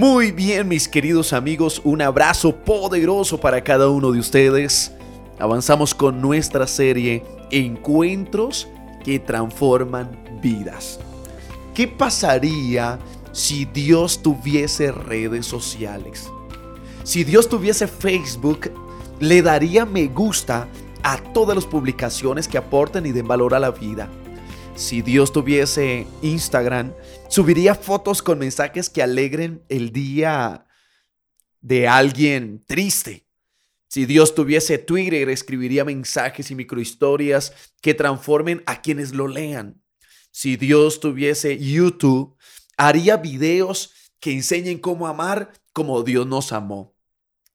Muy bien, mis queridos amigos, un abrazo poderoso para cada uno de ustedes. Avanzamos con nuestra serie Encuentros que transforman vidas. ¿Qué pasaría si Dios tuviese redes sociales? Si Dios tuviese Facebook, le daría me gusta a todas las publicaciones que aporten y den valor a la vida. Si Dios tuviese Instagram, subiría fotos con mensajes que alegren el día de alguien triste. Si Dios tuviese Twitter, escribiría mensajes y microhistorias que transformen a quienes lo lean. Si Dios tuviese YouTube, haría videos que enseñen cómo amar como Dios nos amó.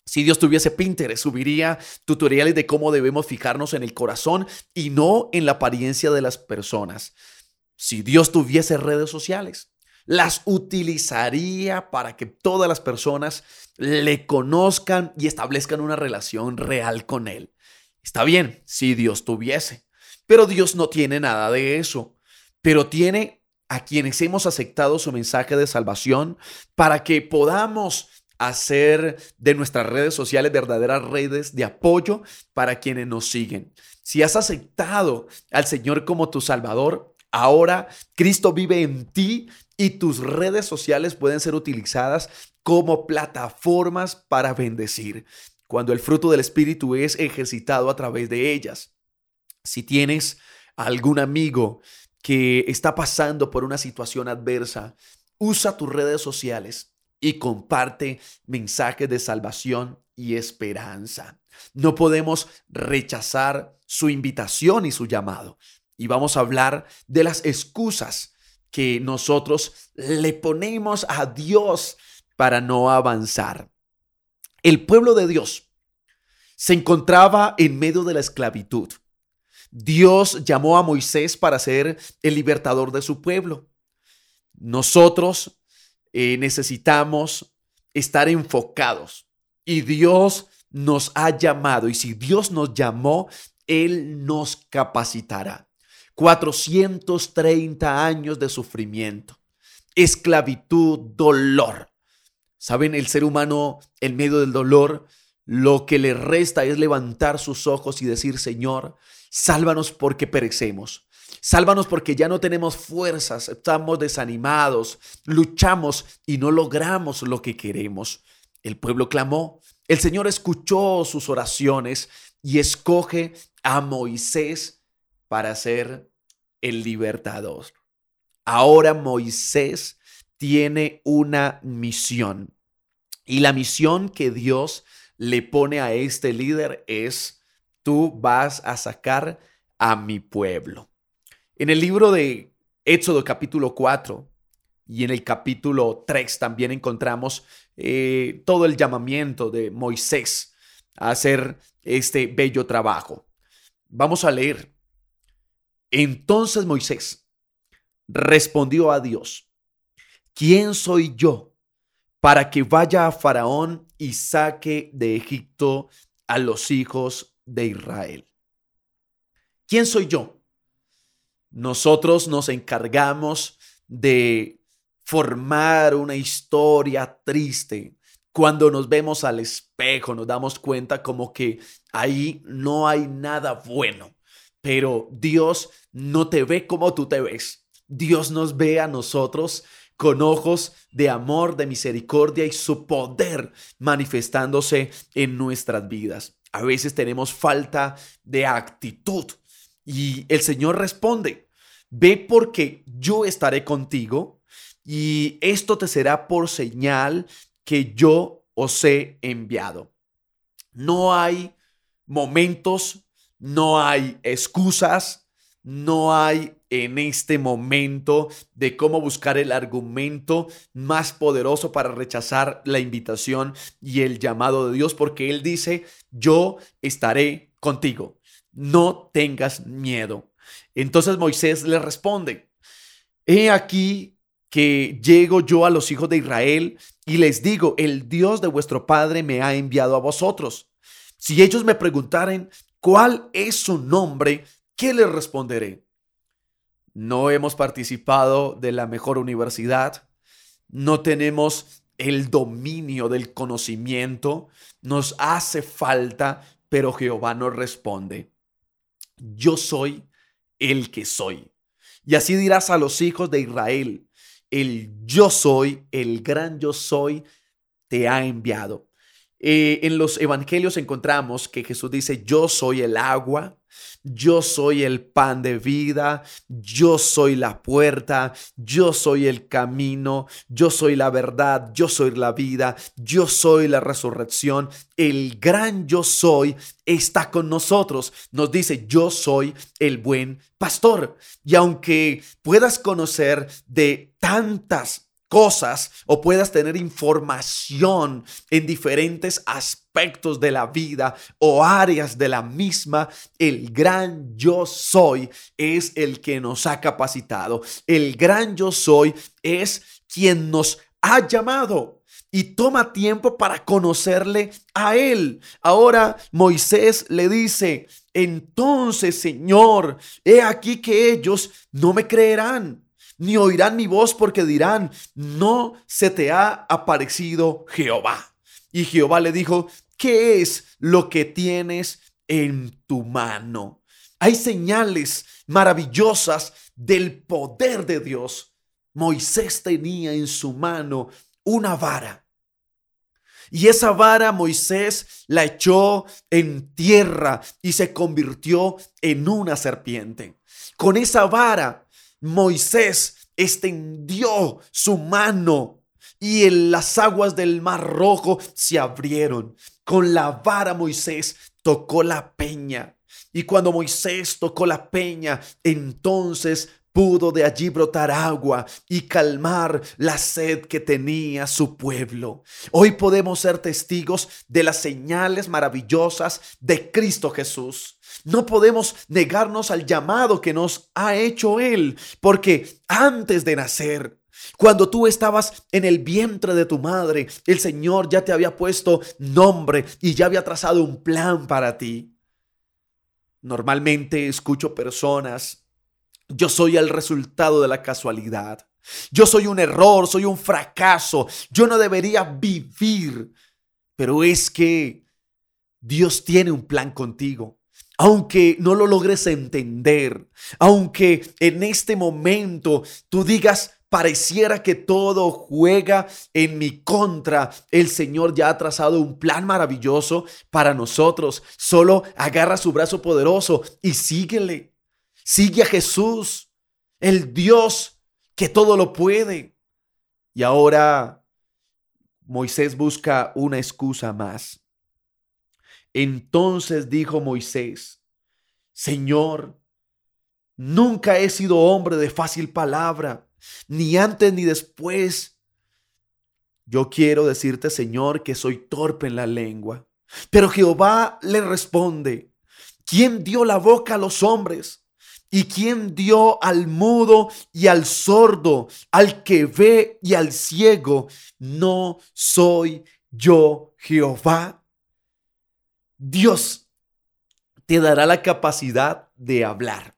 Si Dios tuviese Pinterest, subiría tutoriales de cómo debemos fijarnos en el corazón y no en la apariencia de las personas. Si Dios tuviese redes sociales, las utilizaría para que todas las personas le conozcan y establezcan una relación real con Él. Está bien, si Dios tuviese, pero Dios no tiene nada de eso, pero tiene a quienes hemos aceptado su mensaje de salvación para que podamos hacer de nuestras redes sociales verdaderas redes de apoyo para quienes nos siguen. Si has aceptado al Señor como tu Salvador, ahora Cristo vive en ti y tus redes sociales pueden ser utilizadas como plataformas para bendecir, cuando el fruto del Espíritu es ejercitado a través de ellas. Si tienes algún amigo que está pasando por una situación adversa, usa tus redes sociales y comparte mensajes de salvación y esperanza. No podemos rechazar su invitación y su llamado. Y vamos a hablar de las excusas que nosotros le ponemos a Dios para no avanzar. El pueblo de Dios se encontraba en medio de la esclavitud. Dios llamó a Moisés para ser el libertador de su pueblo. Nosotros eh, necesitamos estar enfocados. Y Dios nos ha llamado. Y si Dios nos llamó, Él nos capacitará. 430 años de sufrimiento, esclavitud, dolor. Saben, el ser humano en medio del dolor, lo que le resta es levantar sus ojos y decir, Señor, sálvanos porque perecemos. Sálvanos porque ya no tenemos fuerzas, estamos desanimados, luchamos y no logramos lo que queremos. El pueblo clamó, el Señor escuchó sus oraciones y escoge a Moisés para ser el libertador. Ahora Moisés tiene una misión y la misión que Dios le pone a este líder es, tú vas a sacar a mi pueblo. En el libro de Éxodo capítulo 4 y en el capítulo 3 también encontramos eh, todo el llamamiento de Moisés a hacer este bello trabajo. Vamos a leer. Entonces Moisés respondió a Dios, ¿quién soy yo para que vaya a Faraón y saque de Egipto a los hijos de Israel? ¿Quién soy yo? Nosotros nos encargamos de formar una historia triste. Cuando nos vemos al espejo nos damos cuenta como que ahí no hay nada bueno. Pero Dios no te ve como tú te ves. Dios nos ve a nosotros con ojos de amor, de misericordia y su poder manifestándose en nuestras vidas. A veces tenemos falta de actitud y el Señor responde, Ve porque yo estaré contigo y esto te será por señal que yo os he enviado. No hay momentos, no hay excusas, no hay en este momento de cómo buscar el argumento más poderoso para rechazar la invitación y el llamado de Dios, porque Él dice, yo estaré contigo, no tengas miedo. Entonces Moisés le responde, he aquí que llego yo a los hijos de Israel y les digo, el Dios de vuestro Padre me ha enviado a vosotros. Si ellos me preguntaren cuál es su nombre, ¿qué les responderé? No hemos participado de la mejor universidad, no tenemos el dominio del conocimiento, nos hace falta, pero Jehová nos responde, yo soy el que soy. Y así dirás a los hijos de Israel, el yo soy, el gran yo soy, te ha enviado. Eh, en los evangelios encontramos que Jesús dice, yo soy el agua, yo soy el pan de vida, yo soy la puerta, yo soy el camino, yo soy la verdad, yo soy la vida, yo soy la resurrección. El gran yo soy está con nosotros. Nos dice, yo soy el buen pastor. Y aunque puedas conocer de tantas cosas o puedas tener información en diferentes aspectos de la vida o áreas de la misma, el gran yo soy es el que nos ha capacitado. El gran yo soy es quien nos ha llamado y toma tiempo para conocerle a él. Ahora Moisés le dice, entonces Señor, he aquí que ellos no me creerán ni oirán mi voz porque dirán, no se te ha aparecido Jehová. Y Jehová le dijo, ¿qué es lo que tienes en tu mano? Hay señales maravillosas del poder de Dios. Moisés tenía en su mano una vara. Y esa vara Moisés la echó en tierra y se convirtió en una serpiente. Con esa vara Moisés extendió su mano y en las aguas del mar rojo se abrieron. Con la vara Moisés tocó la peña. Y cuando Moisés tocó la peña, entonces pudo de allí brotar agua y calmar la sed que tenía su pueblo. Hoy podemos ser testigos de las señales maravillosas de Cristo Jesús. No podemos negarnos al llamado que nos ha hecho Él, porque antes de nacer, cuando tú estabas en el vientre de tu madre, el Señor ya te había puesto nombre y ya había trazado un plan para ti. Normalmente escucho personas yo soy el resultado de la casualidad. Yo soy un error, soy un fracaso. Yo no debería vivir. Pero es que Dios tiene un plan contigo. Aunque no lo logres entender, aunque en este momento tú digas, pareciera que todo juega en mi contra, el Señor ya ha trazado un plan maravilloso para nosotros. Solo agarra su brazo poderoso y síguele. Sigue a Jesús, el Dios que todo lo puede. Y ahora Moisés busca una excusa más. Entonces dijo Moisés, Señor, nunca he sido hombre de fácil palabra, ni antes ni después. Yo quiero decirte, Señor, que soy torpe en la lengua. Pero Jehová le responde, ¿quién dio la boca a los hombres? ¿Y quién dio al mudo y al sordo, al que ve y al ciego? ¿No soy yo Jehová? Dios te dará la capacidad de hablar.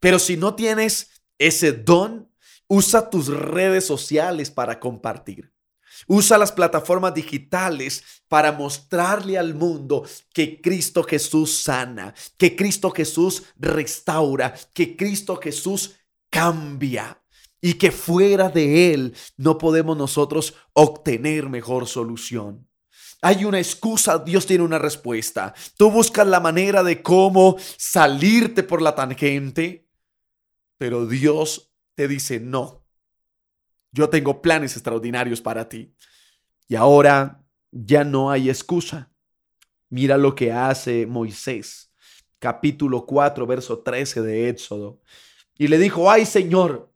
Pero si no tienes ese don, usa tus redes sociales para compartir. Usa las plataformas digitales para mostrarle al mundo que Cristo Jesús sana, que Cristo Jesús restaura, que Cristo Jesús cambia y que fuera de Él no podemos nosotros obtener mejor solución. Hay una excusa, Dios tiene una respuesta. Tú buscas la manera de cómo salirte por la tangente, pero Dios te dice no. Yo tengo planes extraordinarios para ti. Y ahora ya no hay excusa. Mira lo que hace Moisés, capítulo 4, verso 13 de Éxodo. Y le dijo, ay Señor,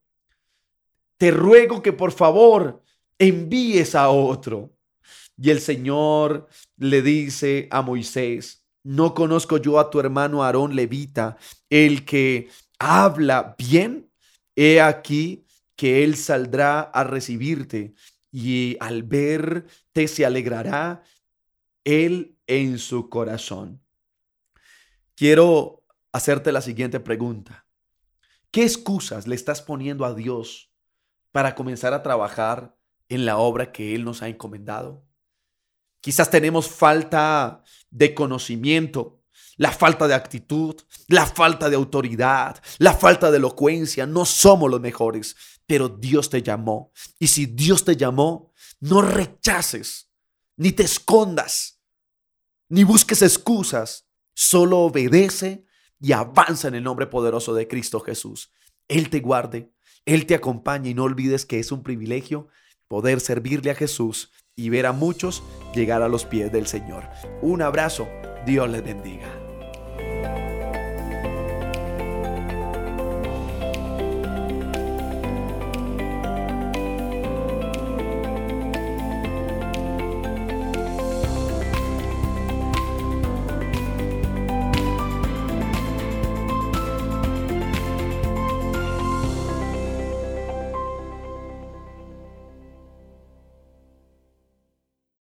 te ruego que por favor envíes a otro. Y el Señor le dice a Moisés, no conozco yo a tu hermano Aarón Levita, el que habla bien. He aquí, que Él saldrá a recibirte y al verte se alegrará Él en su corazón. Quiero hacerte la siguiente pregunta. ¿Qué excusas le estás poniendo a Dios para comenzar a trabajar en la obra que Él nos ha encomendado. Quizás tenemos falta de conocimiento, la falta de actitud, la falta de autoridad, la falta de elocuencia. No somos los mejores, pero Dios te llamó. Y si Dios te llamó, no rechaces, ni te escondas, ni busques excusas. Solo obedece y avanza en el nombre poderoso de Cristo Jesús. Él te guarde, Él te acompaña y no olvides que es un privilegio poder servirle a Jesús y ver a muchos llegar a los pies del Señor. Un abrazo, Dios les bendiga.